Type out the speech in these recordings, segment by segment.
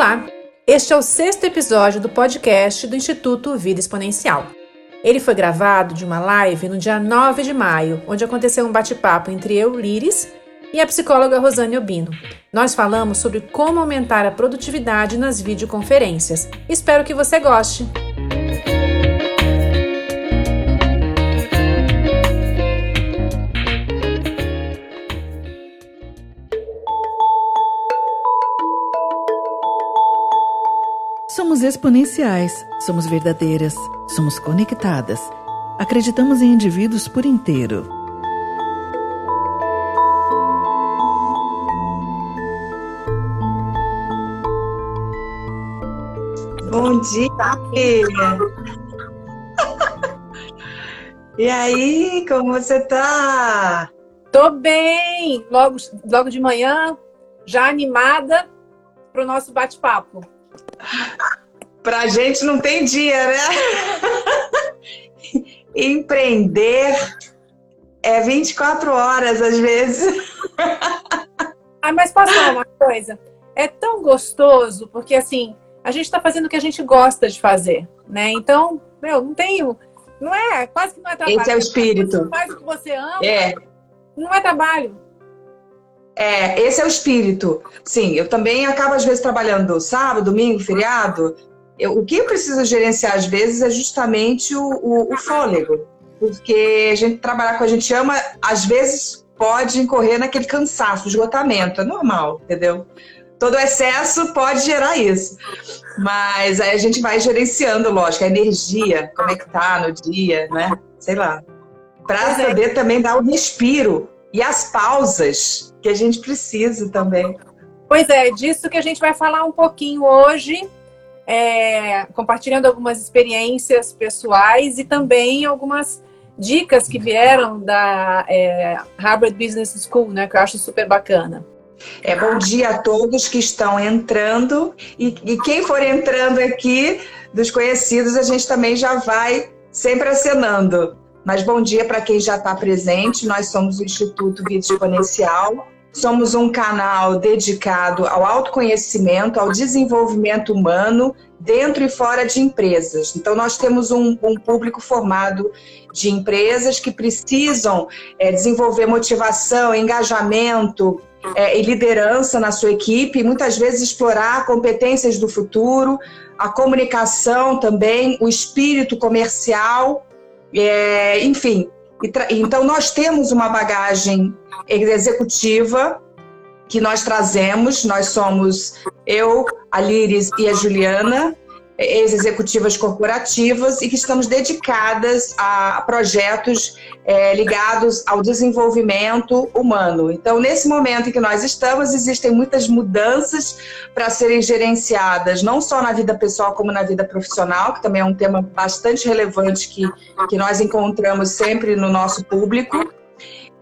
Olá! Este é o sexto episódio do podcast do Instituto Vida Exponencial. Ele foi gravado de uma live no dia 9 de maio, onde aconteceu um bate-papo entre eu, Liris, e a psicóloga Rosane Obino. Nós falamos sobre como aumentar a produtividade nas videoconferências. Espero que você goste! Exponenciais, somos verdadeiras, somos conectadas. Acreditamos em indivíduos por inteiro. Bom dia, filha. E aí, como você tá? Tô bem! Logo, logo de manhã, já animada para o nosso bate-papo. Pra gente não tem dia, né? Empreender é 24 horas às vezes. Ah, mas posso falar uma coisa? É tão gostoso, porque assim, a gente está fazendo o que a gente gosta de fazer, né? Então, meu, não tenho. Não é, quase que não é trabalho. Esse é o espírito. Você faz o que você ama, É, não é trabalho. é, esse é o espírito. Sim, eu também acabo às vezes trabalhando sábado, domingo, feriado. Eu- o que eu preciso gerenciar às vezes é justamente o, o- o fôlego. Porque a gente trabalhar com a gente ama, às vezes pode incorrer naquele cansaço, esgotamento. É normal, entendeu? Todo excesso pode gerar isso. Mas aí a gente vai gerenciando, lógico, a energia, como é que tá no dia, né? Sei lá. Pois é. poder também dar o respiro e as pausas que a gente precisa também. Pois é, disso que a gente vai falar um pouquinho hoje, é, compartilhando algumas experiências pessoais e também algumas dicas que vieram da é, Harvard Business School, né? Que eu acho super bacana. É bom dia a todos que estão entrando e, e quem for entrando aqui dos conhecidos a gente também já vai sempre acenando. Mas bom dia para quem já está presente. Nós somos o Instituto Vida Exponencial. Somos um canal dedicado ao autoconhecimento, ao desenvolvimento humano dentro e fora de empresas. Então, nós temos um, um público formado de empresas que precisam eh, desenvolver motivação, engajamento, é, e liderança na sua equipe, muitas vezes explorar competências do futuro, a comunicação também, o espírito comercial, é, enfim. Então, nós temos uma bagagem executiva que nós trazemos, nós somos eu, a Liris e a Juliana, ex-executivas corporativas, e que estamos dedicadas a projetos é, ligados ao desenvolvimento humano. Então, nesse momento em que nós estamos, existem muitas mudanças para serem gerenciadas, não só na vida pessoal, como na vida profissional, que também é um tema bastante relevante que, que nós encontramos sempre no nosso público.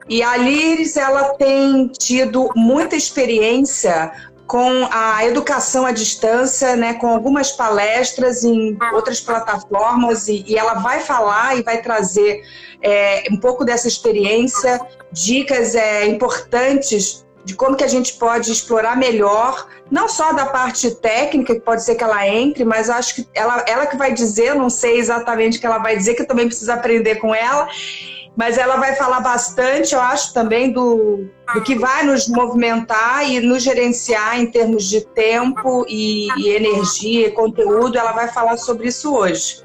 E a Liris, ela tem tido muita experiência com a educação à distância, né, com algumas palestras em outras plataformas, e, e ela vai falar e vai trazer é, um pouco dessa experiência, dicas é, importantes de como que a gente pode explorar melhor, não só da parte técnica, que pode ser que ela entre, mas acho que ela, ela que vai dizer, não sei exatamente o que ela vai dizer, que eu também preciso aprender com ela, mas ela vai falar bastante, eu acho, também do, do que vai nos movimentar e nos gerenciar em termos de tempo e, e energia e conteúdo. Ela vai falar sobre isso hoje.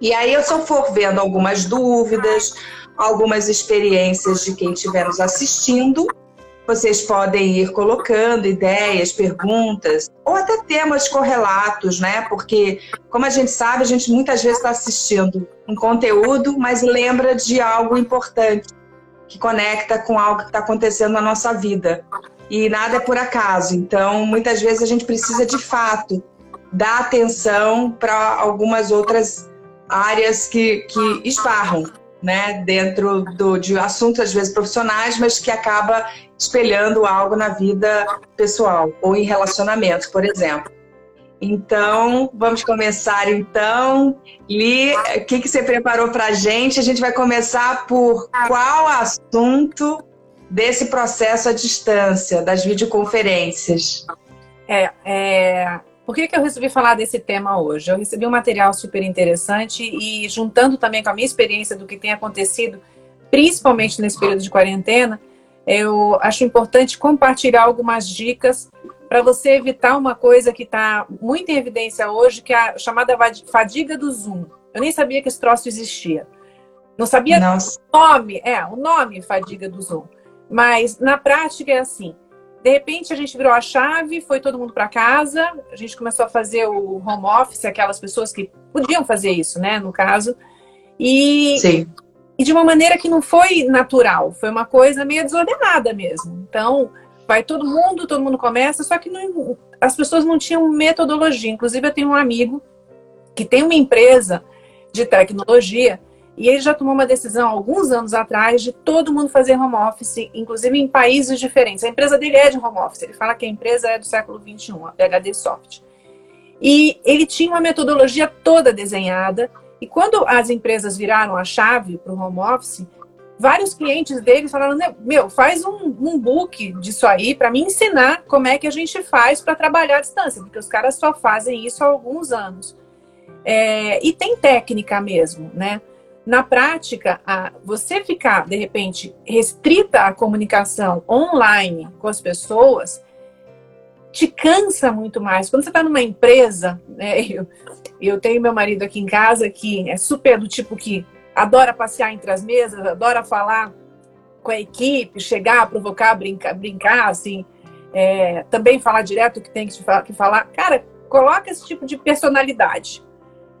E aí, eu só for vendo algumas dúvidas, algumas experiências de quem estiver nos assistindo, vocês podem ir colocando ideias, perguntas, ou até temas correlatos, né? Porque, como a gente sabe, a gente muitas vezes está assistindo um conteúdo, mas lembra de algo importante, que conecta com algo que está acontecendo na nossa vida. E nada é por acaso. Então, muitas vezes a gente precisa, de fato, dar atenção para algumas outras áreas que, que esbarram né, dentro do, de assuntos, às vezes profissionais, mas que acaba espelhando algo na vida pessoal ou em relacionamentos, por exemplo. Então, vamos começar então. Li, o que, que você preparou para a gente? A gente vai começar por qual assunto desse processo à distância, das videoconferências? É, é, Por que, que eu resolvi falar desse tema hoje? Eu recebi um material super interessante e juntando também com a minha experiência do que tem acontecido, principalmente nesse período de quarentena, eu acho importante compartilhar algumas dicas para você evitar uma coisa que está muito em evidência hoje, que é a chamada fadiga do Zoom. Eu nem sabia que esse troço existia. Não sabia Nossa. o nome, é, o nome fadiga do Zoom. Mas na prática é assim. De repente a gente virou a chave, foi todo mundo para casa, a gente começou a fazer o home office, aquelas pessoas que podiam fazer isso, né, no caso. E, Sim. E de uma maneira que não foi natural, foi uma coisa meio desordenada mesmo. Então, vai todo mundo, todo mundo começa, só que não, as pessoas não tinham metodologia. Inclusive, eu tenho um amigo que tem uma empresa de tecnologia e ele já tomou uma decisão alguns anos atrás de todo mundo fazer home office, inclusive em países diferentes. A empresa dele é de home office, ele fala que a empresa é do século XXI, a PHD Soft. E ele tinha uma metodologia toda desenhada, e quando as empresas viraram a chave para o home office, vários clientes dele falaram: Meu, faz um, um book disso aí para me ensinar como é que a gente faz para trabalhar à distância, porque os caras só fazem isso há alguns anos. É, e tem técnica mesmo, né? na prática, a, você ficar, de repente, restrita à comunicação online com as pessoas, te cansa muito mais. Quando você está numa empresa, né, eu, eu tenho meu marido aqui em casa que é super do tipo que adora passear entre as mesas, adora falar com a equipe, chegar, provocar, brincar, brincar assim, é, também falar direto o que tem que falar. Cara, coloca esse tipo de personalidade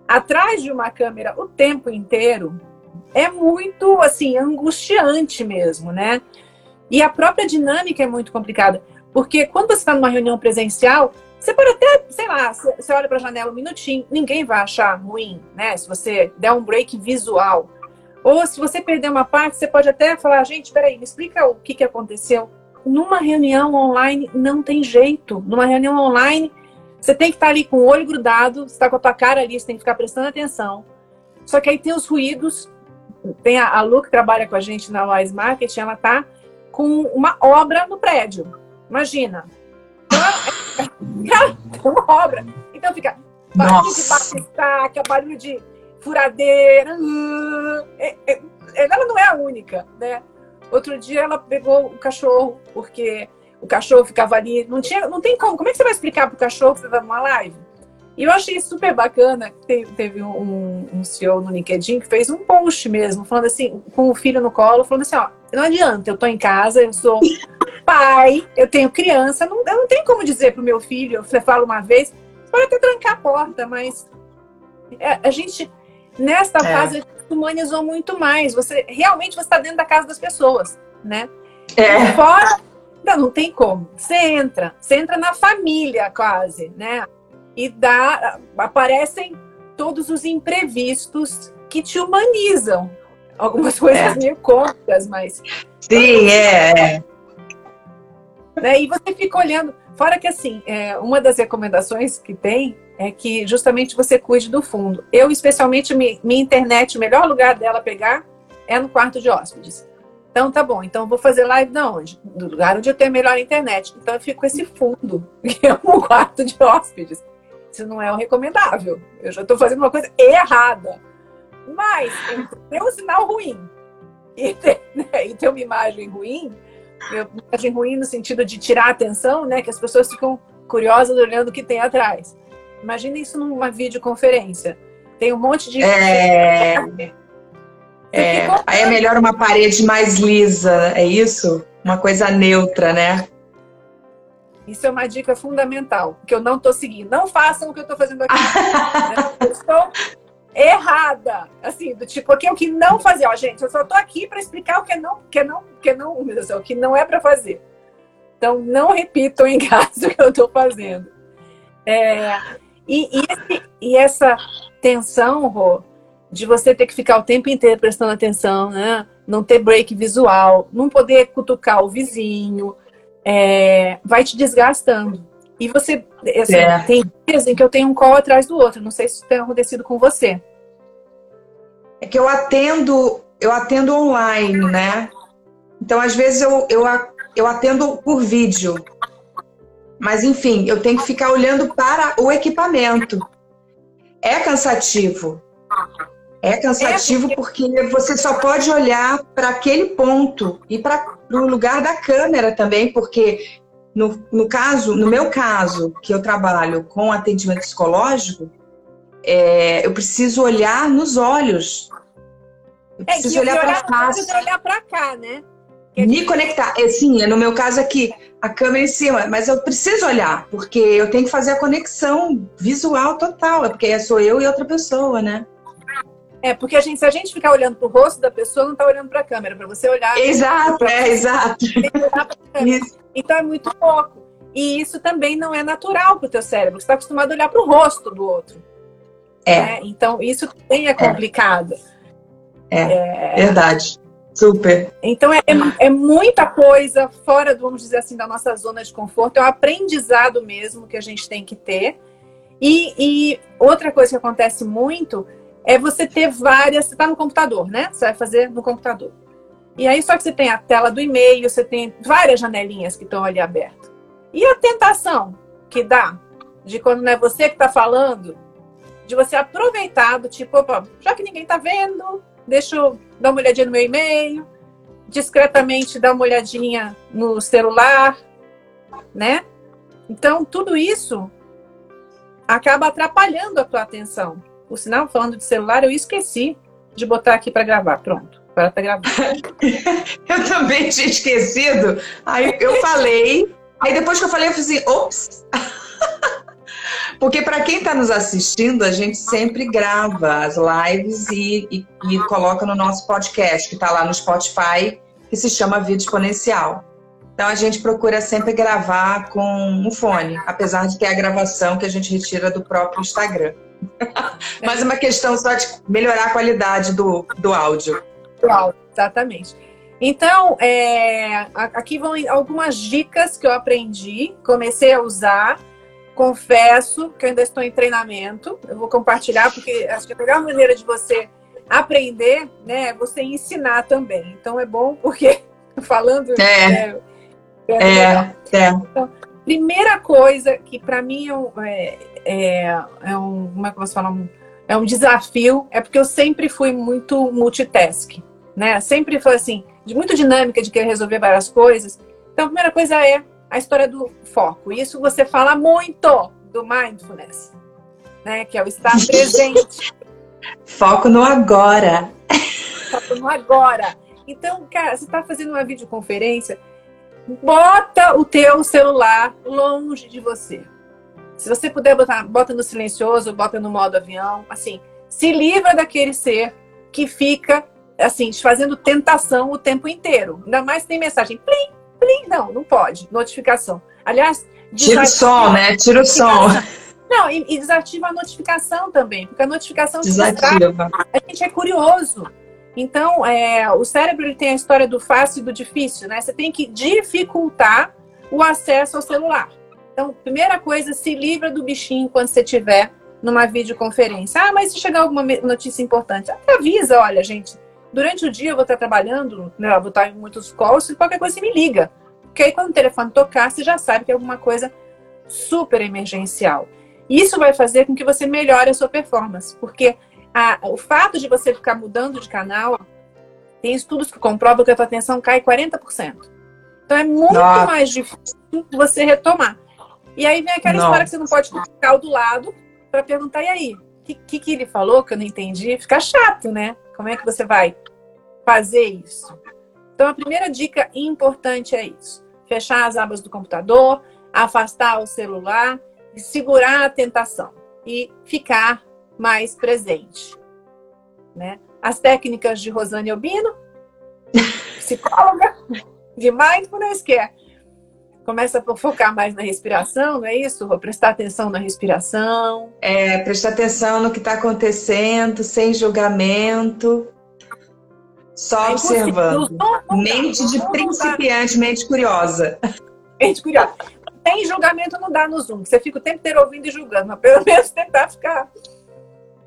atrás de uma câmera o tempo inteiro é muito assim angustiante mesmo, né? E a própria dinâmica é muito complicada, porque quando você está numa reunião presencial, você pode até, sei lá, você olha para a janela um minutinho, ninguém vai achar ruim, né? Se você der um break visual. Ou se você perder uma parte, você pode até falar, gente, peraí, me explica o que, que aconteceu. Numa reunião online não tem jeito. Numa reunião online, você tem que estar ali com o olho grudado, você está com a tua cara ali, você tem que ficar prestando atenção. Só que aí tem os ruídos. Tem a, a Lu que trabalha com a gente na Wise Marketing, ela tá com uma obra no prédio. Imagina. Então, tem uma obra. Então fica barulho Nossa. de bate barulho de furadeira. É, é, ela não é a única, né? Outro dia ela pegou o cachorro, porque o cachorro ficava ali. Não, tinha, não tem como. Como é que você vai explicar pro cachorro que você tá numa live? E eu achei super bacana. Teve, um, um CEO no LinkedIn que fez um post mesmo, falando assim, com o filho no colo, falando assim: ó, não adianta, eu tô em casa, eu sou pai, eu tenho criança, não, eu não tenho como dizer pro meu filho, você fala uma vez, pode até trancar a porta, mas é, a gente, nesta é. fase, humanizou muito mais. Você realmente você está dentro da casa das pessoas, né? É. Fora não, não tem como. Você entra, você entra na família quase, né? E dá, aparecem todos os imprevistos que te humanizam. Algumas coisas é. meio cômicas, mas. Sim, é. é. Né? E você fica olhando. Fora que, assim, é, uma das recomendações que tem é que justamente você cuide do fundo. Eu, especialmente, minha internet, o melhor lugar dela pegar é no quarto de hóspedes. Então tá bom, então vou fazer live de onde? Do lugar onde eu tenho melhor internet. Então eu fico com esse fundo, que é um quarto de hóspedes. Isso não é o recomendável. Eu já estou fazendo uma coisa errada. Mas tem um sinal ruim e ter, né, e ter uma imagem ruim, uma imagem ruim no sentido de tirar a atenção, né? Que as pessoas ficam curiosas olhando o que tem atrás. Imagina isso numa videoconferência. Tem um monte de. É... É, aí é melhor uma parede mais lisa, é isso? Uma coisa neutra, né? Isso é uma dica fundamental, que eu não estou seguindo. Não façam o que eu estou fazendo aqui. eu estou errada. Assim, do tipo, aqui é o que não fazer. Ó, gente, eu só estou aqui para explicar o que não, que não, que não, o que não é para fazer. Então, não repitam em casa o que eu estou fazendo. É, e, e, esse, e, essa tensão, Rô, de você ter que ficar o tempo inteiro prestando atenção, né? Não ter break visual, não poder cutucar o vizinho, é, vai te desgastando. E você, assim, é. tem dias em que eu tenho um call atrás do outro. Não sei se isso tem acontecido com você. É que eu atendo, eu atendo online, né? Então, às vezes, eu, eu, eu atendo por vídeo. Mas, enfim, eu tenho que ficar olhando para o equipamento. É cansativo. É cansativo é porque... porque você só pode olhar para aquele ponto e para o lugar da câmera também, porque no, no caso, no meu caso, que eu trabalho com atendimento psicológico, é, eu preciso olhar nos olhos. Eu é, preciso é, olhar para a face. olhar para cá, né? Me conectar. É, sim, no meu caso aqui, a câmera em cima, mas eu preciso olhar, porque eu tenho que fazer a conexão visual total, é porque sou eu e outra pessoa, né? É, porque a gente, se a gente ficar olhando para o rosto da pessoa, não está olhando para a câmera, para você olhar. Exato, é, exato. Então é muito pouco. E isso também não é natural para o teu cérebro. Você está acostumado a olhar para o rosto do outro. É. Né? Então isso também é complicado. É, é... verdade. Super. Então é, é, muita coisa fora, vamos dizer assim, da nossa zona de conforto. É um aprendizado mesmo que a gente tem que ter. E, e outra coisa que acontece muito é você ter várias. Você está no computador, né? Você vai fazer no computador. E aí, só que você tem a tela do e-mail, você tem várias janelinhas que estão ali abertas. E a tentação que dá de quando não é você que está falando, de você aproveitar do tipo, opa, já que ninguém está vendo, deixa eu dar uma olhadinha no meu e-mail, discretamente dar uma olhadinha no celular, né? Então, tudo isso acaba atrapalhando a tua atenção. O sinal, falando de celular, eu esqueci de botar aqui para gravar. Pronto, agora tá gravando. eu também tinha esquecido. Aí eu falei, aí depois que eu falei, eu falei assim, ops! Porque para quem está nos assistindo, a gente sempre grava as lives e, e, e coloca no nosso podcast, que está lá no Spotify, que se chama Vida Exponencial. Então a gente procura sempre gravar com um fone, apesar de ter a gravação que a gente retira do próprio Instagram. Mas é uma questão só de melhorar a qualidade do, do áudio. Do áudio, exatamente. Então, é, aqui vão algumas dicas que eu aprendi, comecei a usar confesso que eu ainda estou em treinamento. Eu vou compartilhar, porque acho que a melhor maneira de você aprender, né, é você ensinar também. Então é bom porque falando. É. Né, é, é, é. Então, primeira coisa que para mim é, é, é, um. Como é que eu posso falar? É um desafio, é porque eu sempre fui muito multitask, né? Sempre foi assim, de muito dinâmica de querer resolver várias coisas. Então, a primeira coisa é a história do foco. Isso você fala muito do mindfulness, né? Que é o estar presente. Foco no agora. Foco no agora. Então, cara, você está fazendo uma videoconferência, bota o teu celular longe de você. Se você puder botar, bota no silencioso, bota no modo avião, assim, se livra daquele ser que fica assim, fazendo tentação o tempo inteiro. Ainda mais tem mensagem plim, Plim, não, não pode. Notificação. Aliás, tira o som, né? Tira o som. Não, e, e, desativa a notificação também, porque a notificação desativa. A gente é curioso. Então, é, o cérebro ele tem a história do fácil e do difícil, né? Você tem que dificultar o acesso ao celular. Então, primeira coisa, se livra do bichinho quando você tiver numa videoconferência. Ah, mas se chegar alguma notícia importante, até avisa, olha, gente, Durante o dia eu vou estar trabalhando, né, vou estar em muitos calls, e qualquer coisa você me liga. Porque aí quando o telefone tocar, você já sabe que é alguma coisa super emergencial. Isso vai fazer com que você melhore a sua performance, porque a, o fato de você ficar mudando de canal, tem estudos que comprovam que a tua atenção cai 40%. Então é muito Nossa. mais difícil você retomar. E aí vem aquela Nossa. história que você não pode ficar do lado para perguntar, e aí? Que, que, que ele falou que eu não entendi? Fica chato, né? Como é que você vai fazer isso? Então, a primeira dica importante é isso: fechar as abas do computador, afastar o celular, segurar a tentação e ficar mais presente. Né? As técnicas de Rosane Albino, psicóloga de mindfulness, que é começa a focar mais na respiração, não é isso? Vou prestar atenção na respiração. É, prestar atenção no que está acontecendo, sem julgamento, só é observando. Mente de principiante, mente curiosa. Mente curiosa. Tem julgamento não dá no Zoom, você fica o tempo inteiro ouvindo e julgando, mas pelo menos tentar ficar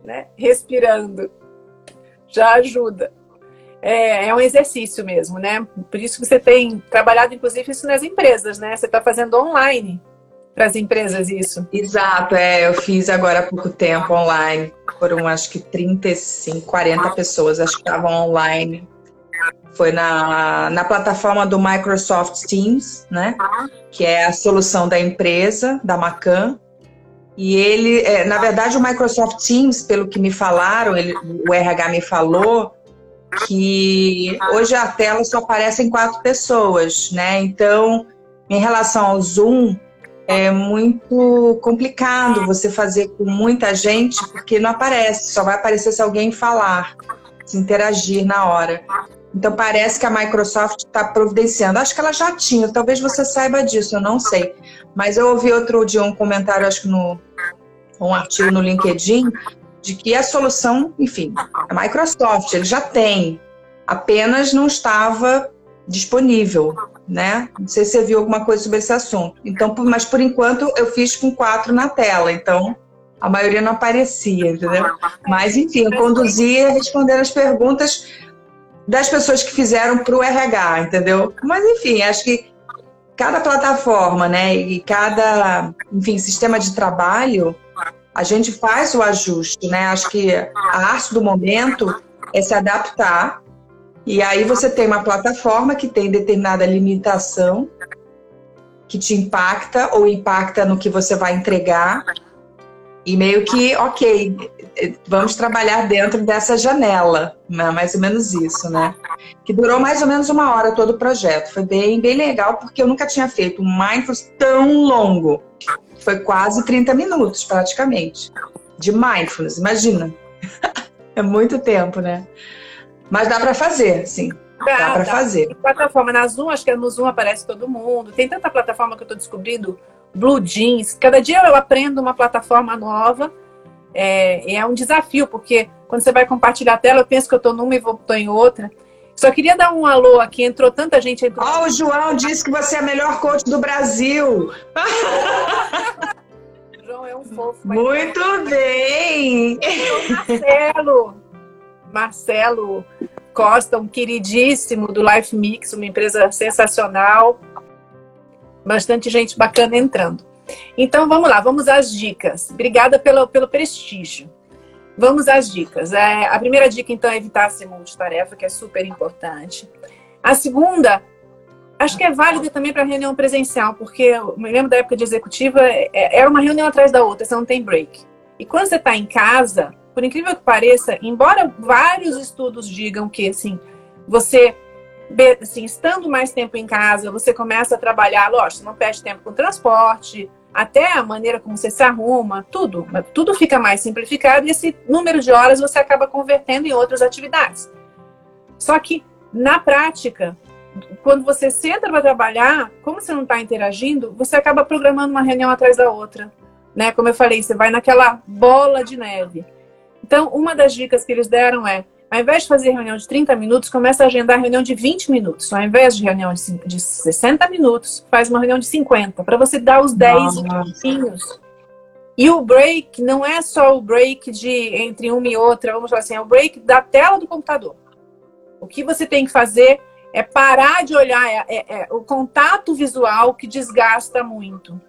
né, respirando já ajuda é, é um exercício mesmo, né? Por isso que você tem trabalhado, inclusive, isso nas empresas, né? Você está fazendo online. para as empresas isso. Exato, é, eu fiz agora há pouco tempo online. Foram acho que 35, 40 pessoas, acho que estavam online. Foi na, na plataforma do Microsoft Teams, né? Que é a solução da empresa, da Macan. E ele, é, na verdade, o Microsoft Teams, pelo que me falaram, ele, o RH me falou, que hoje a tela só aparece em quatro pessoas, né? Então, em relação ao Zoom, é muito complicado você fazer com muita gente, porque não aparece, só vai aparecer se alguém falar, se interagir na hora. Então parece que a Microsoft está providenciando. Acho que ela já tinha, talvez você saiba disso, eu não sei. Mas eu ouvi outro dia um comentário, acho que no um artigo no LinkedIn, de que a solução, enfim, a Microsoft, ele já tem, apenas não estava disponível né? Não sei se você viu alguma coisa sobre esse assunto. Então, mas por enquanto eu fiz com quatro na tela, então a maioria não aparecia, entendeu? Mas enfim, eu conduzia respondendo as perguntas das pessoas que fizeram para o RH, entendeu? Mas enfim, acho que cada plataforma, né, e cada, enfim, sistema de trabalho, a gente faz o ajuste, né? Acho que a arte do momento é se adaptar e aí você tem uma plataforma que tem determinada limitação que te impacta ou impacta no que você vai entregar. E meio que, ok, vamos trabalhar dentro dessa janela, né? mais ou menos isso, né? Que durou mais ou menos uma hora todo o projeto. Foi bem, bem legal, porque eu nunca tinha feito um mindfulness tão longo. Foi quase 30 minutos, praticamente, de mindfulness, imagina. é muito tempo, né? Mas dá para fazer, sim. Dá, dá para fazer. Tem plataforma na Zoom, acho que no Zoom aparece todo mundo. Tem tanta plataforma que eu estou descobrindo. Blue Jeans. Cada dia eu aprendo uma plataforma nova. É, é um desafio, porque quando você vai compartilhar a tela, eu penso que eu estou numa e vou em outra. Só queria dar um alô aqui, entrou tanta gente. Entrou... Oh, o João disse que você é a melhor coach do Brasil. João é um fofo. Muito bem! Marcelo, Marcelo Costa, um queridíssimo do Life Mix, uma empresa sensacional. Bastante gente bacana entrando. Então vamos lá, vamos às dicas. Obrigada pelo, pelo prestígio. Vamos às dicas. É, a primeira dica, então, é evitar ser multitarefa, que é super importante. A segunda, acho que é válida também para reunião presencial, porque eu me lembro da época de executiva, é, era uma reunião atrás da outra, você não tem break. E quando você está em casa, por incrível que pareça, embora vários estudos digam que assim, você assim, estando mais tempo em casa, você começa a trabalhar, lógico, não perde tempo com transporte, até a maneira como você se arruma, tudo, tudo fica mais simplificado e esse número de horas você acaba convertendo em outras atividades. Só que na prática, quando você senta para trabalhar, como você não está interagindo, você acaba programando uma reunião atrás da outra, né? Como eu falei, você vai naquela bola de neve. Então, uma das dicas que eles deram é, ao invés de fazer reunião de 30 minutos, começa a agendar reunião de 20 minutos. Ao invés de reunião de 60 minutos, faz uma reunião de 50, para você dar os 10 minutinhos. E o break não é só o break de entre uma e outra, vamos falar assim, é o break da tela do computador. O que você tem que fazer é parar de olhar, é, é, é o contato visual que desgasta muito.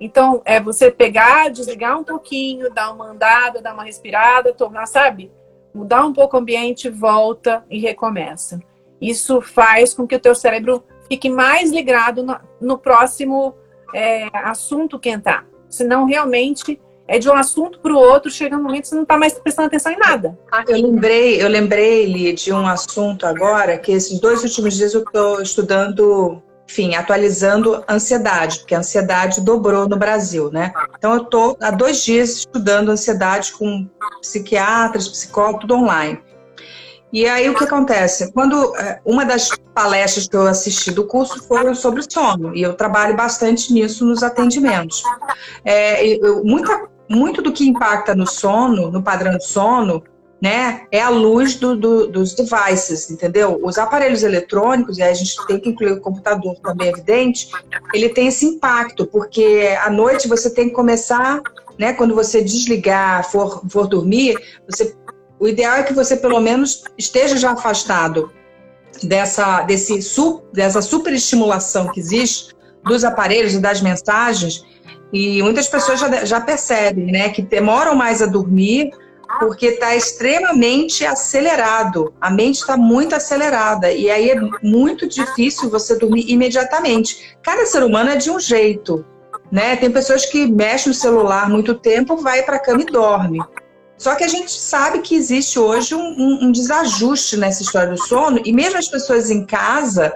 Então, é você pegar, desligar um pouquinho, dar uma andada, dar uma respirada, tomar, sabe? Mudar um pouco o ambiente, volta e recomeça. Isso faz com que o teu cérebro fique mais ligado no, no próximo é, assunto que entrar. Senão, realmente, é de um assunto para o outro, chega um momento que você não está mais prestando atenção em nada. Eu lembrei, eu lembrei, de um assunto agora, que esses dois últimos dias eu estou estudando enfim, atualizando ansiedade, porque a ansiedade dobrou no Brasil, né? Então eu estou há dois dias estudando ansiedade com psiquiatras, psicólogos, tudo online. E aí o que acontece? Quando é, uma das palestras que eu assisti do curso foi sobre sono, e eu trabalho bastante nisso nos atendimentos. É, eu, muita, muito do que impacta no sono, no padrão de sono, né, é a luz do, do, dos devices, entendeu? Os aparelhos eletrônicos, e a gente tem que incluir o computador também, é evidente, ele tem esse impacto, porque à noite você tem que começar, né, quando você desligar, for, for dormir, você, o ideal é que você pelo menos esteja já afastado dessa, desse, dessa superestimulação que existe dos aparelhos e das mensagens, e muitas pessoas já, já percebem, né, que demoram mais a dormir porque está extremamente acelerado. A mente está muito acelerada e aí é muito difícil você dormir imediatamente. Cada ser humano é de um jeito, né? Tem pessoas que mexem no celular muito tempo, vai para a cama e dorme. Só que a gente sabe que existe hoje um, um, um, desajuste nessa história do sono e mesmo as pessoas em casa,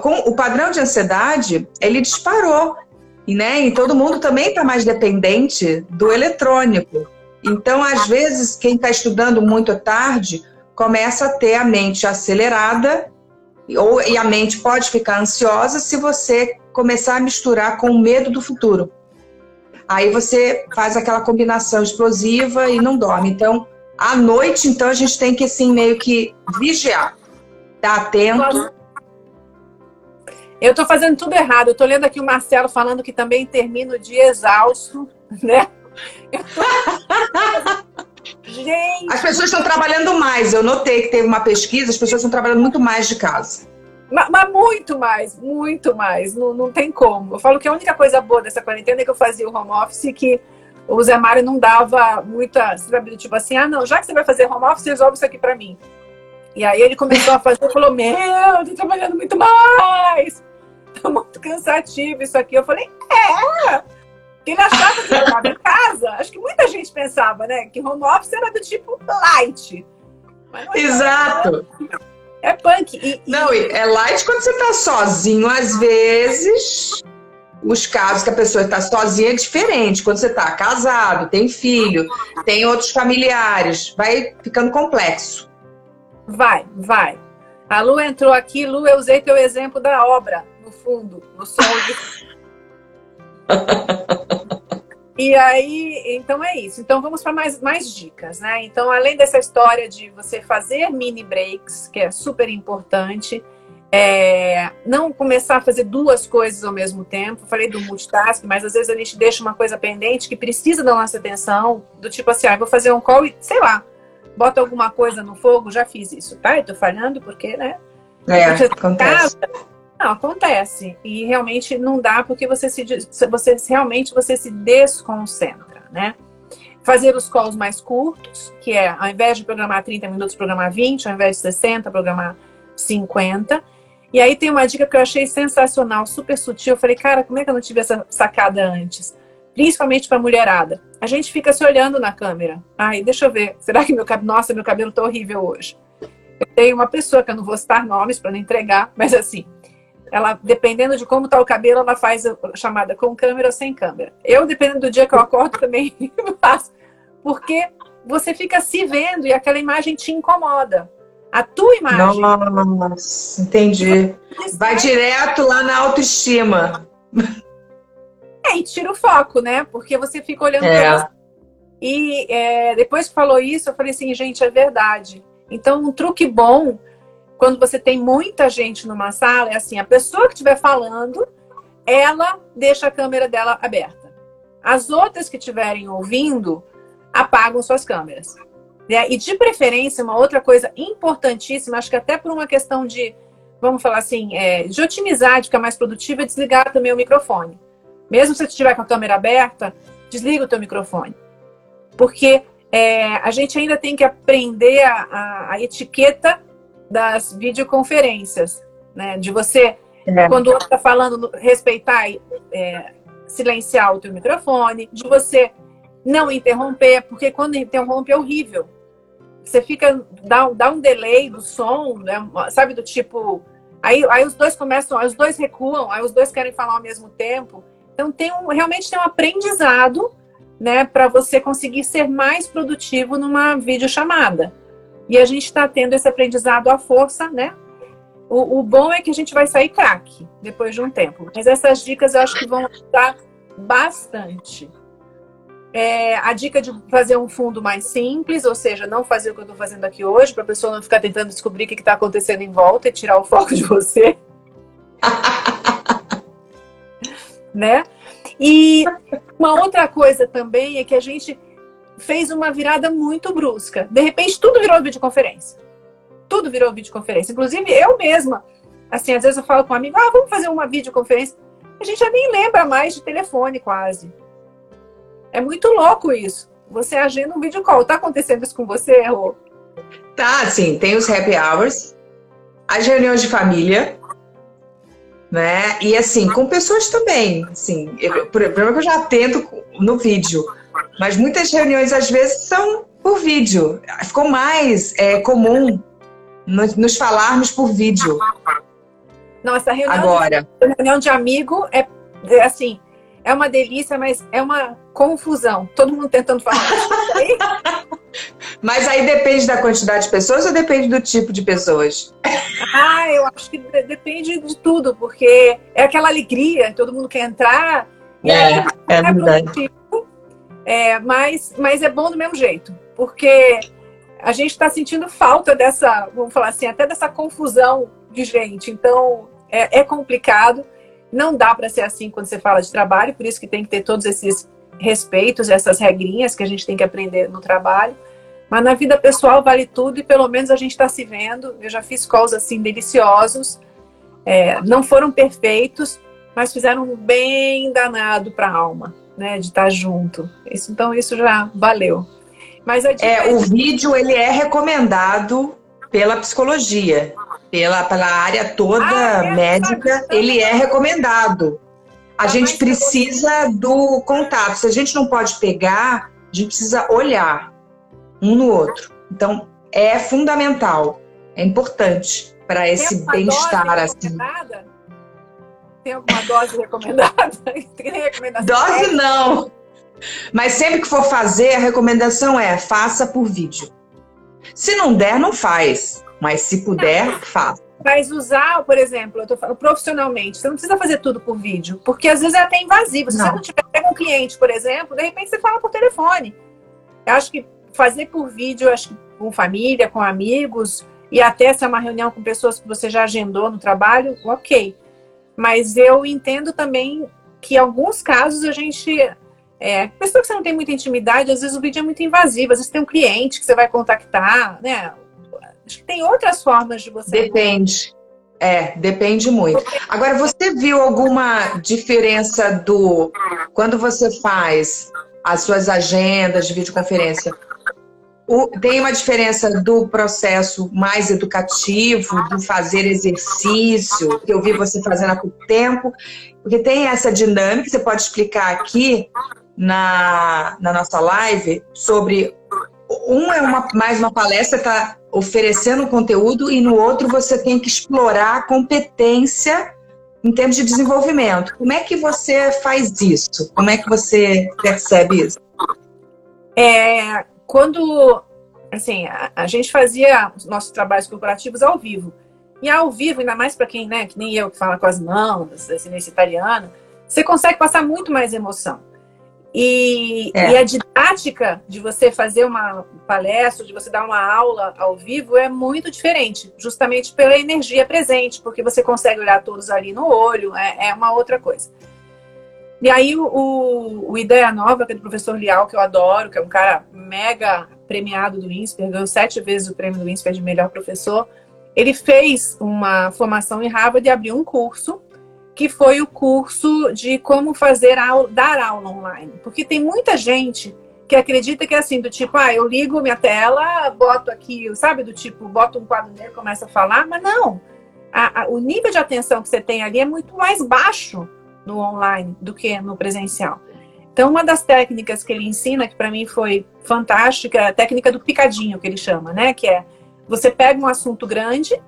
com o padrão de ansiedade, ele disparou, né? E todo mundo também está mais dependente do eletrônico. Então, às vezes, quem está estudando muito tarde começa a ter a mente acelerada ou, e a mente pode ficar ansiosa se você começar a misturar com o medo do futuro. Aí você faz aquela combinação explosiva e não dorme. Então, à noite, então, a gente tem que, assim, meio que vigiar. Tá atento. Eu estou fazendo tudo errado. Eu estou lendo aqui o Marcelo falando que também termina o dia exausto, né? Gente. As pessoas estão trabalhando mais. Eu notei que teve uma pesquisa, as pessoas estão trabalhando muito mais de casa. Mas, mas muito mais, muito mais. Não, não tem como. Eu falo que a única coisa boa dessa quarentena é que eu fazia o home office que o Zé Mário não dava muita. Tipo assim, ah, não, já que você vai fazer home office, resolve isso aqui para mim. E aí ele começou a fazer e falou: Meu, eu tô trabalhando muito mais. Tá muito cansativo isso aqui. Eu falei: É ele achava que estava em casa. Acho que muita gente pensava, né? Que home office era do tipo light. É Exato. É punk. E, não, é light quando você está sozinho. Às vezes, os casos que a pessoa está sozinha é diferente. Quando você está casado, tem filho, tem outros familiares, vai ficando complexo. Vai, vai. A Lu entrou aqui, Lu, eu usei teu exemplo da obra, no fundo, no som de e aí, então é isso. Então vamos para mais, mais dicas, né? Então, além dessa história de você fazer mini breaks, que é super importante, é, não começar a fazer duas coisas ao mesmo tempo. Falei do multitask, mas às vezes a gente deixa uma coisa pendente que precisa da nossa atenção, do tipo assim, ah, vou fazer um call e, sei lá, bota alguma coisa no fogo, já fiz isso, tá? Eu tô falhando porque, né? É, acontece. Casa, não, acontece. E realmente não dá porque você se você realmente você se desconcentra, né? Fazer os calls mais curtos, que é ao invés de programar 30 minutos, programar 20, ao invés de 60, programar 50. E aí tem uma dica que eu achei sensacional, super sutil. Eu falei, cara, como é que eu não tive essa sacada antes? Principalmente para mulherada. A gente fica se olhando na câmera. Ai, deixa eu ver. Será que meu cabelo. Nossa, meu cabelo tá horrível hoje. Eu tenho uma pessoa que eu não vou citar nomes para não entregar, mas assim, ela, dependendo de como está o cabelo, ela faz a chamada com câmera ou sem câmera. Eu, dependendo do dia que eu acordo, também faço. Porque você fica se vendo e aquela imagem te incomoda. A tua imagem. Nossa, entendi. Vai direto lá na autoestima. É, e tira o foco, né? Porque você fica olhando é. E é, depois que falou isso, eu falei assim, gente, é verdade. Então, um truque bom quando você tem muita gente numa sala, é assim, a pessoa que estiver falando, ela deixa a câmera dela aberta. As outras que estiverem ouvindo, apagam suas câmeras. E de preferência, uma outra coisa importantíssima, acho que até por uma questão de, vamos falar assim, é, de otimizar, de ficar mais produtiva, é desligar também o microfone. Mesmo se você estiver com a câmera aberta, desliga o teu microfone. Porque é, a gente ainda tem que aprender a, a, a etiqueta das videoconferências, né? De você, é. quando o outro está falando, respeitar e é, silenciar o teu microfone, de você não interromper, porque quando interrompe é horrível. Você fica, dá, dá um delay do som, né? sabe, do tipo. Aí, aí os dois começam, aí os dois recuam, aí os dois querem falar ao mesmo tempo. Então tem um, realmente tem um aprendizado, né, para você conseguir ser mais produtivo numa videochamada. E a gente está tendo esse aprendizado à força, né? O, o, bom é que a gente vai sair craque depois de um tempo. Mas essas dicas eu acho que vão ajudar bastante. É, a dica de fazer um fundo mais simples, ou seja, não fazer o que eu estou fazendo aqui hoje, para a pessoa não ficar tentando descobrir o que está acontecendo em volta e tirar o foco de você. né? E uma outra coisa também é que a gente fez uma virada muito brusca. De repente, tudo virou videoconferência. Tudo virou videoconferência. Inclusive, eu mesma, assim, às vezes eu falo com um amigo, ah, vamos fazer uma videoconferência. a gente já nem lembra mais de telefone quase. É muito louco isso. Você agenda um vídeo call. Tá acontecendo isso com você, Rô? Tá, sim. Tem os happy hours, as reuniões de família, né? E assim, com pessoas também. Assim, eu, problema que eu já atendo no vídeo. Mas muitas reuniões, às vezes, são por vídeo. Ficou mais é, comum nos, nos falarmos por vídeo. Nossa, reunião, Agora. De, reunião de amigo é, é, assim, é uma delícia, mas é uma confusão. Todo mundo tentando falar. mas aí depende da quantidade de pessoas ou depende do tipo de pessoas? Ah, eu acho que depende de tudo, porque é aquela alegria, todo mundo quer entrar. É, é, é verdade. É, mas, mas é bom do mesmo jeito, porque a gente está sentindo falta dessa, vamos falar assim, até dessa confusão de gente. Então, é, é complicado. Não dá para ser assim quando você fala de trabalho, por isso que tem que ter todos esses respeitos, essas regrinhas que a gente tem que aprender no trabalho. Mas na vida pessoal vale tudo e pelo menos a gente está se vendo. Eu já fiz calls assim deliciosos, é, não foram perfeitos, mas fizeram bem danado para a alma, né? De estar junto. Isso, então isso já valeu. Mas é, o vídeo ele é recomendado pela psicologia pela, pela área toda ah, é, médica, ele é recomendado. A gente precisa do contato. Se a gente não pode pegar, a gente precisa olhar um no outro. Então, é fundamental, é importante para esse bem-estar assim. Tem alguma dose recomendada? dose não. Mas sempre que for fazer, a recomendação é faça por vídeo. Se não der, não faz. Mas se puder, faça. Mas usar, por exemplo, eu tô falando profissionalmente, você não precisa fazer tudo por vídeo, porque às vezes é até invasivo. Se não. você não tiver um cliente, por exemplo, de repente você fala por telefone. Eu acho que fazer por vídeo, acho que com família, com amigos, e até se é uma reunião com pessoas que você já agendou no trabalho, ok. Mas eu entendo também que em alguns casos a gente. É, pessoa que você não tem muita intimidade, às vezes o vídeo é muito invasivo, às vezes tem um cliente que você vai contactar, né? Acho que tem outras formas de você. Depende. É, depende muito. Agora, você viu alguma diferença do. Quando você faz as suas agendas de videoconferência, o, tem uma diferença do processo mais educativo, do fazer exercício, que eu vi você fazendo há pouco tempo, porque tem essa dinâmica, você pode explicar aqui na, na nossa live sobre. Um é uma, mais uma palestra, está oferecendo conteúdo e no outro você tem que explorar a competência em termos de desenvolvimento. Como é que você faz isso? Como é que você percebe isso? É, quando assim, a, a gente fazia nossos trabalhos corporativos ao vivo. E ao vivo, ainda mais para quem, né, que nem eu que fala com as mãos, assim, nesse italiano, você consegue passar muito mais emoção. E, é. e, a didática de você fazer uma palestra, de você dar uma aula ao vivo é muito diferente, justamente pela energia presente, porque você consegue olhar todos ali no olho, é, é uma outra coisa. E aí o, o, Ideia Nova, que do professor Lial, que eu adoro, que é um cara mega premiado do INSPER, ganhou sete vezes o prêmio do INSPER de melhor professor, ele fez uma formação em Harvard e abriu um curso que foi o curso de como fazer aula, dar aula online. Porque tem muita gente que acredita que é assim, do tipo, ah, eu ligo minha tela, boto aqui, sabe, do tipo, boto um quadro nele, começa a falar, mas não. A, a, o nível de atenção que você tem ali é muito mais baixo no online do que no presencial. Então, uma das técnicas que ele ensina, que para mim foi fantástica, é a técnica do picadinho, que ele chama, né? Que é você pega um assunto grande,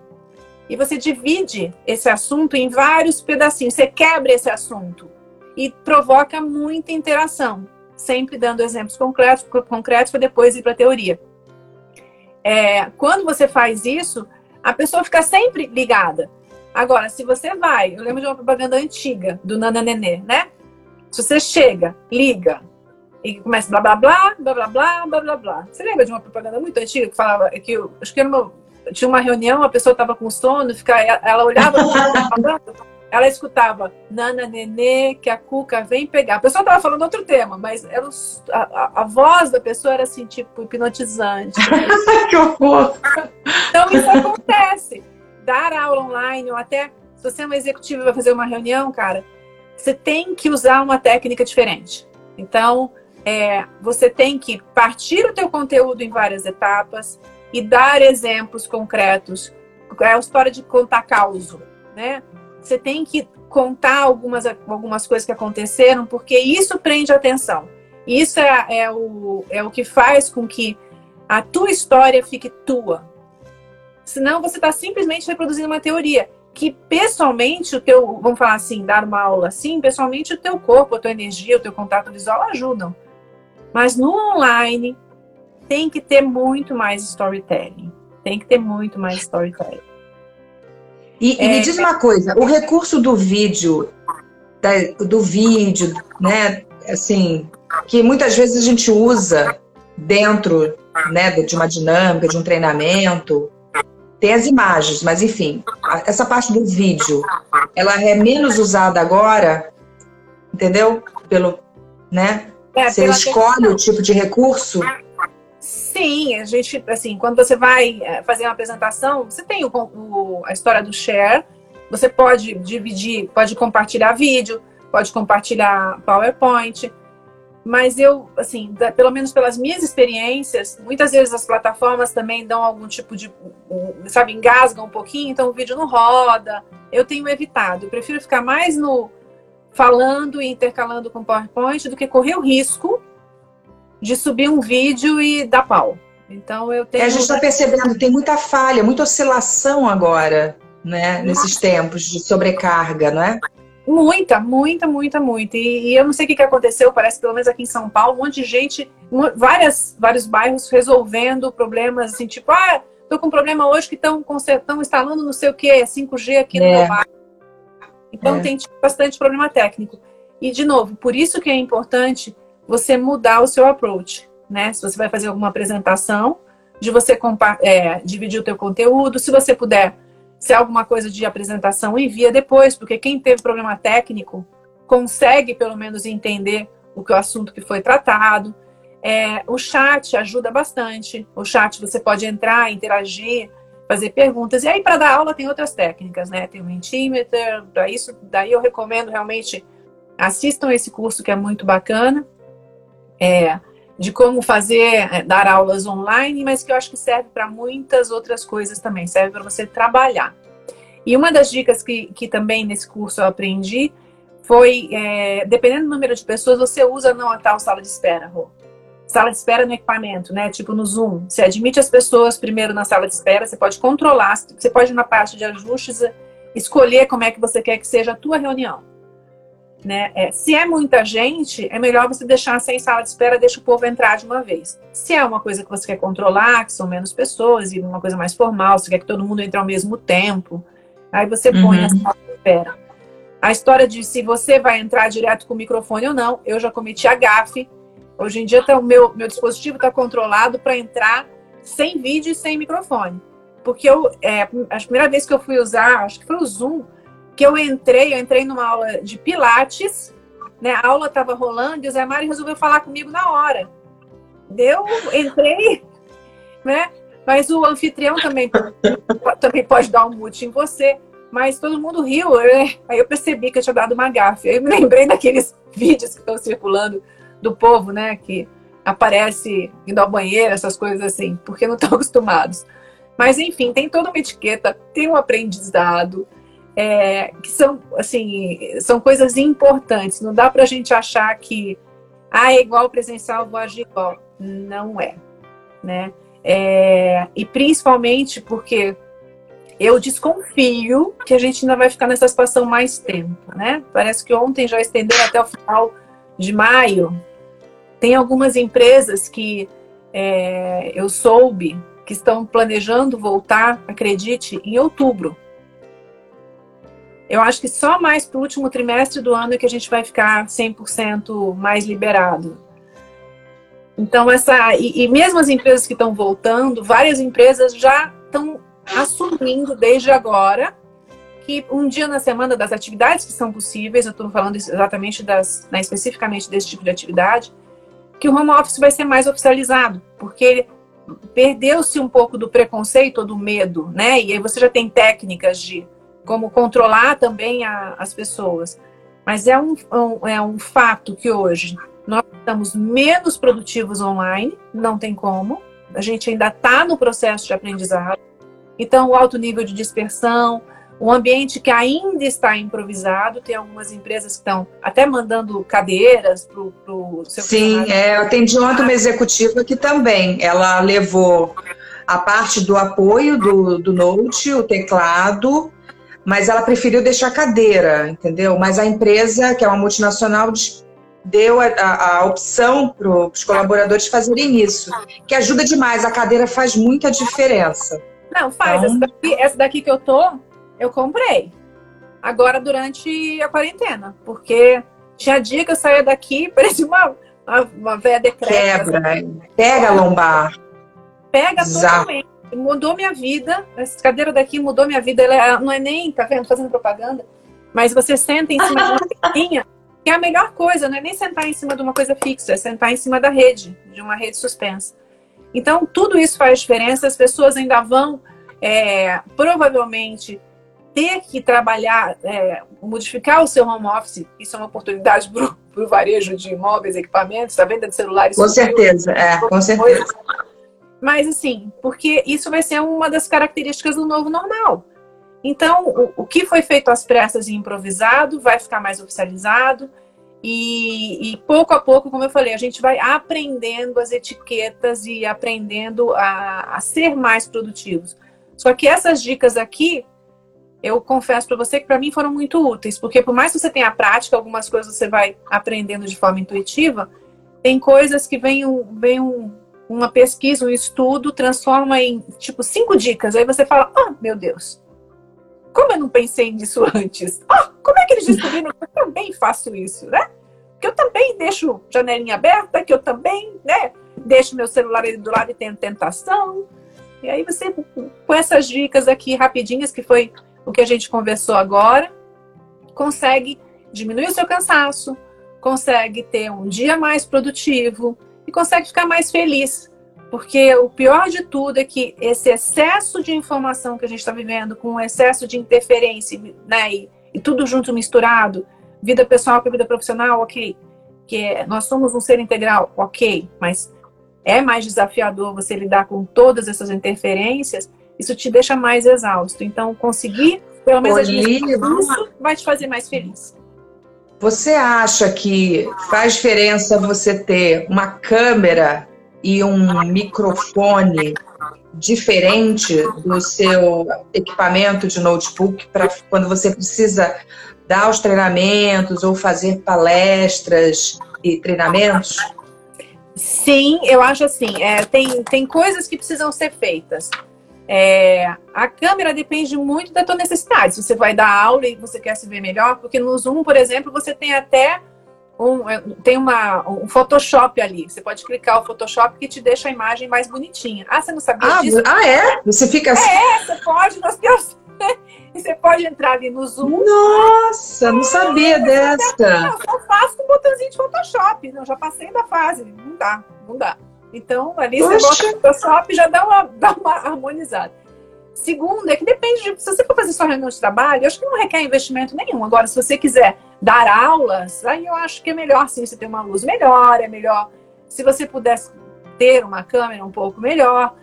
e você divide esse assunto em vários pedacinhos. Você quebra esse assunto e provoca muita interação, sempre dando exemplos concretos, concretos para depois ir para a teoria. É, quando você faz isso, a pessoa fica sempre ligada. Agora, se você vai, eu lembro de uma propaganda antiga do Nana Nenê, né? Se você chega, liga e começa blá blá blá, blá blá blá, blá blá blá. Você lembra de uma propaganda muito antiga que falava que acho que era uma tinha uma reunião, a pessoa estava com sono, fica, ela olhava ela escutava Nana Nenê, que a Cuca vem pegar. A pessoa estava falando outro tema, mas era, a, a, a, voz da pessoa era assim, tipo, hipnotizante. que horror! Então isso acontece. Dar aula online, ou até se você é uma executiva e vai fazer uma reunião, cara, você tem que usar uma técnica diferente. Então, é, você tem que partir o teu conteúdo em várias etapas e dar exemplos concretos. É a história de contar causo, né? Você tem que contar algumas, algumas coisas que aconteceram, porque isso prende atenção. Isso é, é, o, é o que faz com que a tua história fique tua. Senão você está simplesmente reproduzindo uma teoria que pessoalmente o teu, vamos falar assim, dar uma aula assim, pessoalmente o teu corpo, a tua energia, o teu contato visual ajudam. Mas no online tem que ter muito mais storytelling. Tem que ter muito mais storytelling. E, é, e me diz uma coisa, o recurso do vídeo, da, do vídeo, né, assim, que muitas vezes a gente usa dentro, né, de uma dinâmica, de um treinamento, tem as imagens, mas enfim, essa parte do vídeo, ela é menos usada agora, entendeu? Pelo, né? É, você escolhe o tipo de recurso. Sim, a gente, assim, quando você vai é, fazer uma apresentação, você tem o, o, a história do share, você pode dividir, pode compartilhar vídeo, pode compartilhar PowerPoint, mas eu, assim, da, pelo menos pelas minhas experiências, muitas vezes as plataformas também dão algum tipo de, sabe, engasgam um pouquinho, então o vídeo não roda. Eu tenho evitado. Eu prefiro ficar mais no falando e intercalando com PowerPoint do que correr o risco de subir um vídeo e dar pau. Então eu tenho. É, a gente está percebendo, tem muita falha, muita oscilação agora, né? Nesses tempos de sobrecarga, não é? Muita, muita, muita, muita. E, e, eu não sei o que, que aconteceu, parece que pelo menos aqui em São Paulo, um monte de gente, várias, vários bairros resolvendo problemas, assim, tipo, ah, tô com um problema hoje que estão instalando não sei o que, 5G aqui no é. meu bairro. Então é. tem tipo, bastante problema técnico. E, de novo, por isso que é importante você mudar o seu approach, né? Se você vai fazer alguma apresentação, de você é, dividir o teu conteúdo, se você puder se alguma coisa de apresentação, envia depois, porque quem teve problema técnico consegue pelo menos entender o que o assunto que foi tratado. É, o chat ajuda bastante. O chat você pode entrar, interagir, fazer perguntas. E aí, para dar aula, tem outras técnicas, né? Tem o Mentimeter, para isso, daí eu recomendo realmente assistam esse curso que é muito bacana. É, de como fazer, é, dar aulas online, mas que eu acho que serve para muitas outras coisas também, serve para você trabalhar. E uma das dicas que, que também nesse curso eu aprendi foi, é, dependendo do número de pessoas, você usa não a tal sala de espera, Rô. Sala de espera no equipamento, né? Tipo no Zoom. Você admite as pessoas primeiro na sala de espera, você pode controlar, você pode na parte de ajustes escolher como é que você quer que seja a tua reunião. Né? É, se é muita gente, é melhor você deixar sem sala de espera, deixa o povo entrar de uma vez. Se é uma coisa que você quer controlar, que são menos pessoas, e uma coisa mais formal, você quer que todo mundo entre ao mesmo tempo, aí você põe uhum. a sala de espera. A história de se você vai entrar direto com o microfone ou não, eu já cometi a gafe. Hoje em dia tá, o meu, meu dispositivo está controlado para entrar sem vídeo e sem microfone. Porque eu, é, a primeira vez que eu fui usar, acho que foi o Zoom, que eu entrei, eu entrei numa aula de Pilates, né? A aula estava rolando e o Zé Mário resolveu falar comigo na hora. Deu, entrei, né? Mas o anfitrião também, também pode dar um mute em você. Mas todo mundo riu. Né? Aí eu percebi que eu tinha dado uma gafe. Aí eu me lembrei daqueles vídeos que estão circulando do povo, né? Que aparece indo ao banheiro, essas coisas assim, porque não estão acostumados. Mas enfim, tem toda uma etiqueta, tem um aprendizado é, que são, assim, são coisas importantes. Não dá para a gente achar que ah, é igual presencial, vou agir igual. Não é, né? É, e principalmente porque eu desconfio que a gente ainda vai ficar nessa situação mais tempo, né? Parece que ontem já estenderam até o final de maio. Tem algumas empresas que é, eu soube que estão planejando voltar, acredite, em outubro. Eu acho que só mais para o último trimestre do ano é que a gente vai ficar 100% mais liberado. Então, essa. E, e mesmo as empresas que estão voltando, várias empresas já estão assumindo desde agora que um dia na semana das atividades que são possíveis, eu estou falando exatamente das, né, especificamente desse tipo de atividade, que o home office vai ser mais oficializado, porque perdeu-se um pouco do preconceito ou do medo, né? E aí você já tem técnicas de como controlar também a, as pessoas. Mas é um, um, é um fato que hoje nós estamos menos produtivos online, não tem como. A gente ainda está no processo de aprendizado. Então, o alto nível de dispersão, um ambiente que ainda está improvisado, tem algumas empresas que estão até mandando cadeiras para o seu Sim, é, eu atendi ontem uma executiva que também, ela levou a parte do apoio do, do Note, o teclado, mas ela preferiu deixar a cadeira, entendeu? Mas a empresa, que é uma multinacional, deu a, a, a opção para os colaboradores fazerem isso, que ajuda demais, a cadeira faz muita diferença. Não, faz. Então... Essa, daqui, essa daqui que eu tô, eu comprei. Agora durante a quarentena, porque tinha dia que eu saía daqui, parecia uma, uma, uma velha decreta. Quebra, pega a lombar. Pega Exato. totalmente. Mudou minha vida. Essa cadeira daqui mudou minha vida. Ela não é nem, tá vendo, fazendo propaganda. Mas você senta em cima de uma cadeirinha, que é a melhor coisa, não é nem sentar em cima de uma coisa fixa, é sentar em cima da rede, de uma rede suspensa. Então, tudo isso faz diferença. As pessoas ainda vão, é, provavelmente, ter que trabalhar, é, modificar o seu home office. Isso é uma oportunidade para o varejo de imóveis, equipamentos, a venda de celulares. Com certeza, é, com certeza. Mas, assim, porque isso vai ser uma das características do novo normal. Então, o, o que foi feito às pressas e improvisado vai ficar mais oficializado. E, e, pouco a pouco, como eu falei, a gente vai aprendendo as etiquetas e aprendendo a, a ser mais produtivos. Só que essas dicas aqui, eu confesso para você que para mim foram muito úteis, porque por mais que você tenha a prática, algumas coisas você vai aprendendo de forma intuitiva, tem coisas que vem, um, vem um, uma pesquisa, um estudo, transforma em tipo cinco dicas. Aí você fala: Oh, meu Deus, como eu não pensei nisso antes? Oh, como é que eles descobriram que eu também faço isso, né? Que eu também deixo janelinha aberta, que eu também, né, deixo meu celular ali do lado e tenho tentação. E aí você, com essas dicas aqui rapidinhas, que foi o que a gente conversou agora, consegue diminuir o seu cansaço, consegue ter um dia mais produtivo e consegue ficar mais feliz. Porque o pior de tudo é que esse excesso de informação que a gente está vivendo, com o excesso de interferência, né, e, e, tudo junto misturado, vida pessoal com vida profissional, ok. Que é, nós somos um ser integral, ok, mas é mais desafiador você lidar com todas essas interferências, isso te deixa mais exausto. Então, conseguir, pelo menos, isso vai te fazer mais feliz. Você acha que faz diferença você ter uma câmera e um microfone diferente do seu equipamento de notebook para quando você precisa dar os treinamentos ou fazer palestras e treinamentos? Sim, eu acho assim. É, tem, tem coisas que precisam ser feitas. É, a câmera depende muito da tua necessidade. Se você vai dar aula e você quer se ver melhor, porque no Zoom, por exemplo, você tem até um, é, tem uma, um Photoshop ali. Você pode clicar o Photoshop que te deixa a imagem mais bonitinha. Ah, você não sabia ah, disso? Ah, é? Você fica assim? É, você pode, nós temos. Você pode entrar ali no Zoom. Nossa, não sabia dessa. Não, eu faço com um botãozinho de Photoshop. Não, já passei da fase. Não dá, não dá. Então, ali Poxa. você bota o Photoshop e já dá uma, dá uma harmonizada. Segundo, é que depende de. Se você for fazer sua reunião de trabalho, eu acho que não requer investimento nenhum. Agora, se você quiser dar aulas, aí eu acho que é melhor sim você ter uma luz melhor, é melhor se você pudesse ter uma câmera um pouco melhor.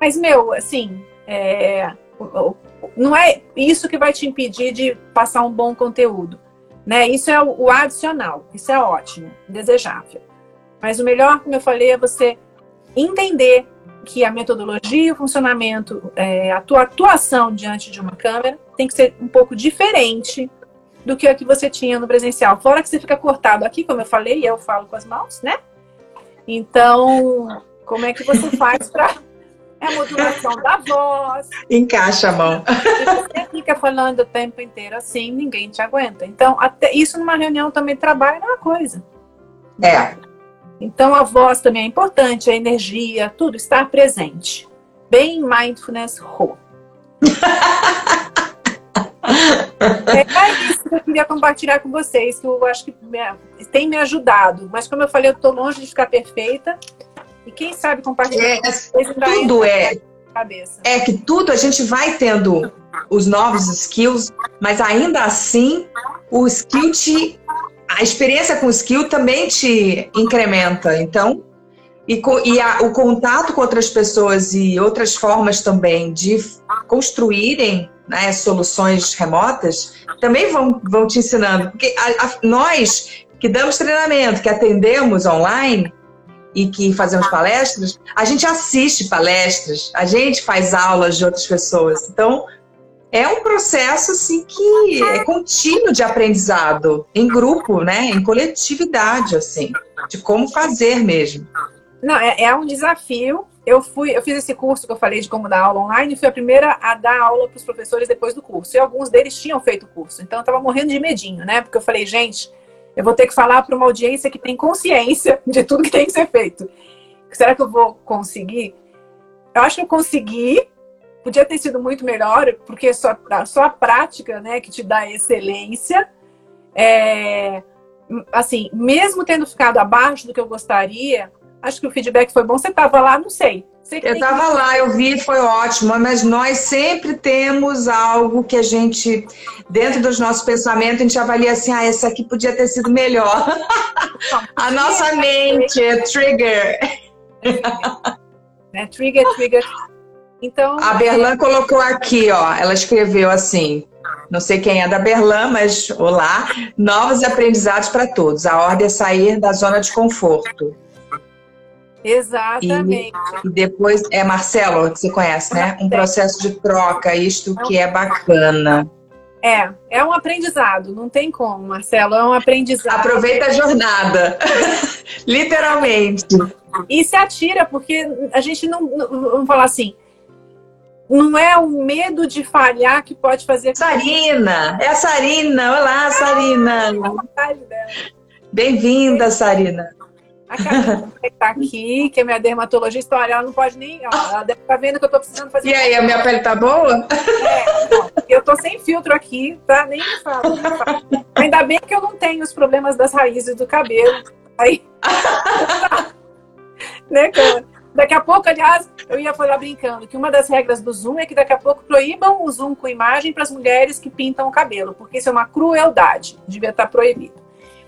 Mas, meu, assim, é, não é isso que vai te impedir de passar um bom conteúdo. Né? Isso é o adicional, isso é ótimo, desejável. Mas o melhor, como eu falei, é você entender que a metodologia, o funcionamento, é, a tua atuação diante de uma câmera tem que ser um pouco diferente do que a que você tinha no presencial. Fora que você fica cortado aqui, como eu falei, e eu falo com as mãos, né? Então, como é que você faz para é a modulação da voz. Encaixa a mão. E você fica falando o tempo inteiro assim, ninguém te aguenta. Então, até isso numa reunião também trabalha é uma coisa. É. Então a voz também é importante, a energia, tudo estar presente. Bem mindfulness ro. é isso que eu queria compartilhar com vocês, que eu acho que tem me ajudado. Mas como eu falei, eu estou longe de ficar perfeita. E quem sabe compartilhar é, tudo é cabeça. É que tudo a gente vai tendo os novos skills, mas ainda assim o skill te. A experiência com o skill também te incrementa. Então, e, e a, o contato com outras pessoas e outras formas também de construírem né, soluções remotas também vão, vão te ensinando. Porque a, a, nós que damos treinamento, que atendemos online, e que fazemos palestras, a gente assiste palestras, a gente faz aulas de outras pessoas. Então, é um processo assim que é contínuo de aprendizado em grupo, né, em coletividade assim, de como fazer mesmo. Não, é, é um desafio. Eu fui, eu fiz esse curso que eu falei de como dar aula online fui a primeira a dar aula para os professores depois do curso. E alguns deles tinham feito o curso, então eu estava morrendo de medinho, né? Porque eu falei, gente, eu vou ter que falar para uma audiência que tem consciência de tudo que tem que ser feito. Será que eu vou conseguir? Eu acho que eu consegui. Podia ter sido muito melhor, porque só, só a prática né, que te dá excelência. É, assim, mesmo tendo ficado abaixo do que eu gostaria, acho que o feedback foi bom. Você estava lá, não sei. Eu estava lá, eu vi, foi ótimo, mas nós sempre temos algo que a gente, dentro dos nossos pensamentos, a gente avalia assim, ah, essa aqui podia ter sido melhor. a nossa mente é trigger. É, trigger, trigger. Então. A Berlan colocou aqui, ó, ela escreveu assim. Não sei quem é da Berlan, mas olá. Novos aprendizados para todos. A ordem é sair da zona de conforto. Exatamente. E, e, depois, é Marcelo, que você conhece, né? Um processo de troca, isto que é bacana. É, é um aprendizado, não tem como, Marcelo, é um aprendizado. Aproveita a jornada, literalmente. E se atira, porque a gente não, não, vamos falar assim, não é o medo de falhar que pode fazer. Sarina, é a Sarina, olá, Sarina. É Bem-vinda, Sarina. A Camila está aqui, que é minha dermatologista, olha, ela não pode nem. Ela deve estar vendo que eu estou precisando fazer. E aí, a minha pele tá boa? É, não, eu tô sem filtro aqui, tá? Nem me fala, nem me fala. Ainda bem que eu não tenho os problemas das raízes do cabelo. Aí. né, cara? Daqui a pouco, aliás, eu ia falar brincando que uma das regras do Zoom é que daqui a pouco proíbam o Zoom com imagem para as mulheres que pintam o cabelo, porque isso é uma crueldade, devia estar tá proibido.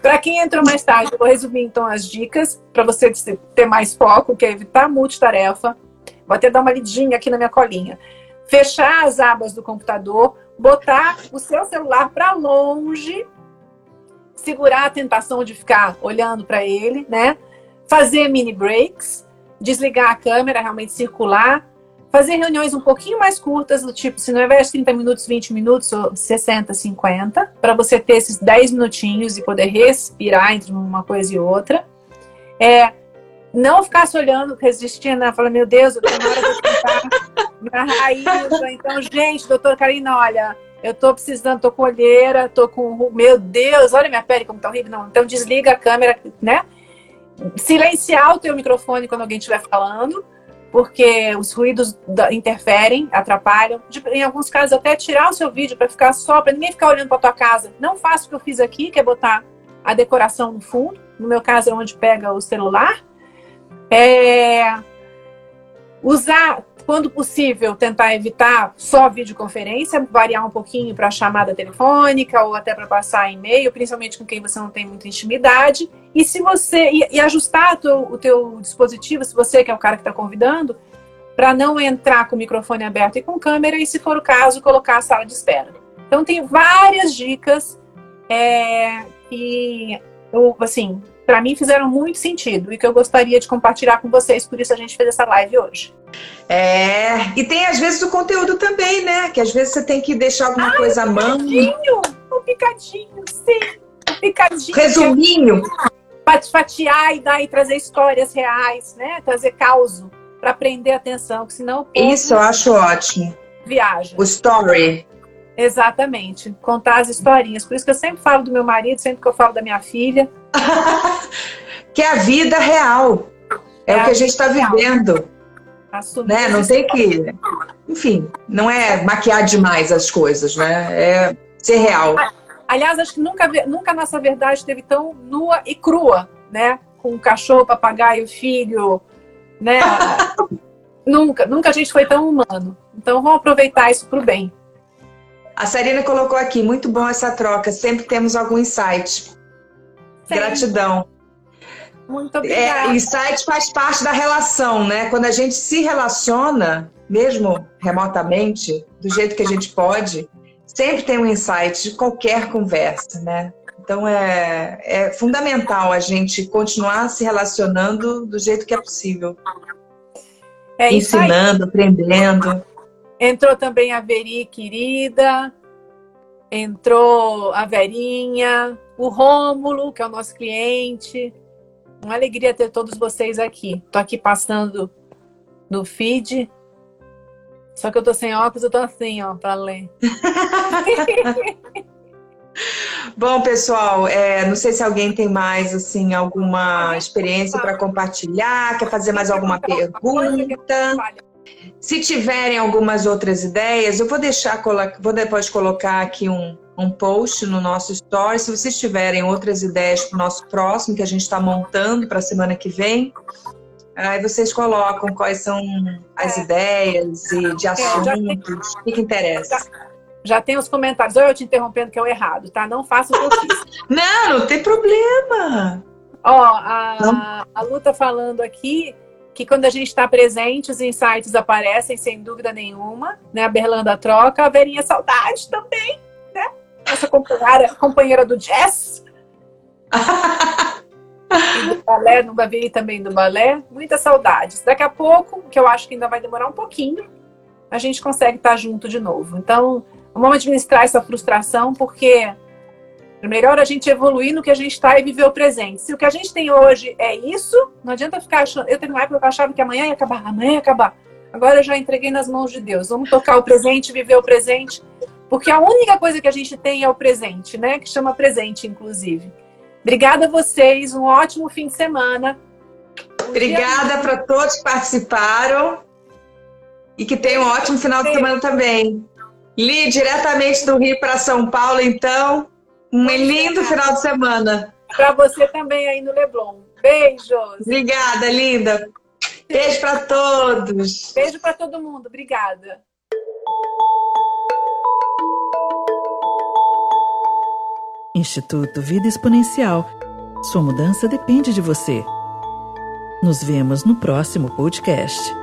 Para quem entrou mais tarde, eu vou resumir então as dicas para você ter mais foco, que é evitar multitarefa. Vou até dar uma lidinha aqui na minha colinha. Fechar as abas do computador, botar o seu celular para longe, segurar a tentação de ficar olhando para ele, né? Fazer mini breaks, desligar a câmera, realmente circular, fazer reuniões um pouquinho mais curtas, do tipo, se não é 30 minutos, 20 minutos, ou 60, 50, para você ter esses 10 minutinhos e poder respirar entre uma coisa e outra. É, não ficar se olhando, resistindo, né? falar, meu Deus, eu tô na hora de minha raiz. Então, gente, doutora Karina, olha, eu tô precisando, tô com olheira, tô com. Meu Deus, olha minha pele como tá horrível. Não, então desliga a câmera, né? Silenciar o teu microfone quando alguém estiver falando porque os ruídos interferem, atrapalham. De, em alguns casos, até tirar o seu vídeo para ficar só, para ninguém ficar olhando para tua casa. Não faça o que eu fiz aqui, que é botar a decoração no fundo. No meu caso, é onde pega o celular. É, usar quando possível, tentar evitar só videoconferência, variar um pouquinho para chamada telefônica ou até para passar e-mail, principalmente com quem você não tem muita intimidade. E se você e, e ajustar teu, o teu dispositivo, se você que é o cara que está convidando, para não entrar com o microfone aberto e com câmera, e se for o caso, colocar a sala de espera. Então tem várias dicas é, que eu, assim, para mim fizeram muito sentido e que eu gostaria de compartilhar com vocês, por isso a gente fez essa live hoje. É, e tem às vezes o conteúdo também, né? Que às vezes você tem que deixar alguma coisa à mão. Picadinho, o picadinho, sim. O picadinho. Resuminho. Fatiar e dar e trazer histórias reais, né? Trazer causo para prender atenção, que senão. Isso eu acho ótimo. Viaja. O story. Exatamente. Contar as historinhas. Por isso que eu sempre falo do meu marido, sempre que eu falo da minha filha. que é a vida real. É, é o que a gente está vivendo. Né? Não tem que. Enfim, não é maquiar demais as coisas, né? É ser real. Aliás, acho que nunca, nunca a nossa verdade esteve tão nua e crua, né? Com o cachorro, papagaio, filho, né? Nunca, nunca a gente foi tão humano. Então vamos aproveitar isso para o bem. A Sarina colocou aqui, muito bom essa troca. Sempre temos algum insight. Gratidão. Muito obrigada. É, insight faz parte da relação, né? Quando a gente se relaciona, mesmo remotamente, do jeito que a gente pode, sempre tem um insight de qualquer conversa, né? Então é, é fundamental a gente continuar se relacionando do jeito que é possível. É Ensinando, aprendendo. Entrou também a Veri, querida. Entrou a Verinha, o Rômulo, que é o nosso cliente. Uma alegria ter todos vocês aqui. Tô aqui passando no feed. Só que eu tô sem óculos, eu tô assim, ó, para ler. Bom, pessoal, é, não sei se alguém tem mais assim alguma experiência para compartilhar, quer fazer mais alguma pergunta. Se tiverem algumas outras ideias, eu vou deixar, vou depois colocar aqui um, um post no nosso story. Se vocês tiverem outras ideias para o nosso próximo, que a gente está montando para a semana que vem, aí vocês colocam quais são as é. ideias e de é, assuntos, o que, interessa. Já tem os comentários. Olha eu te interrompendo que é o errado, tá? Não faça o que eu fiz. não, não tem problema. Ó, a, a Lu tá falando aqui que quando a gente está presente, os insights aparecem sem dúvida nenhuma, né? A Berlanda troca, a Verinha Saudade também, né? Nossa companheira, companheira do jazz. e do balé, no Bavi também do balé. Muitas saudades. Daqui a pouco, que eu acho que ainda vai demorar um pouquinho, a gente consegue estar junto de novo. Então, Vamos administrar essa frustração, porque melhor a gente evoluir no que a gente está e viver o presente. Se o que a gente tem hoje é isso, não adianta ficar achando. Eu tenho uma época que eu achava que amanhã ia acabar, amanhã ia acabar. Agora eu já entreguei nas mãos de Deus. Vamos tocar o presente, viver o presente, porque a única coisa que a gente tem é o presente, né? Que chama presente, inclusive. Obrigada a vocês, um ótimo fim de semana. Obrigada para todos que participaram e que tenham um ótimo final de semana também. Li diretamente do Rio para São Paulo, então. Um lindo final de semana. Para você também aí no Leblon. Beijos. Obrigada, linda. Beijo para todos. Beijo para todo mundo. Obrigada. Instituto Vida Exponencial. Sua mudança depende de você. Nos vemos no próximo podcast.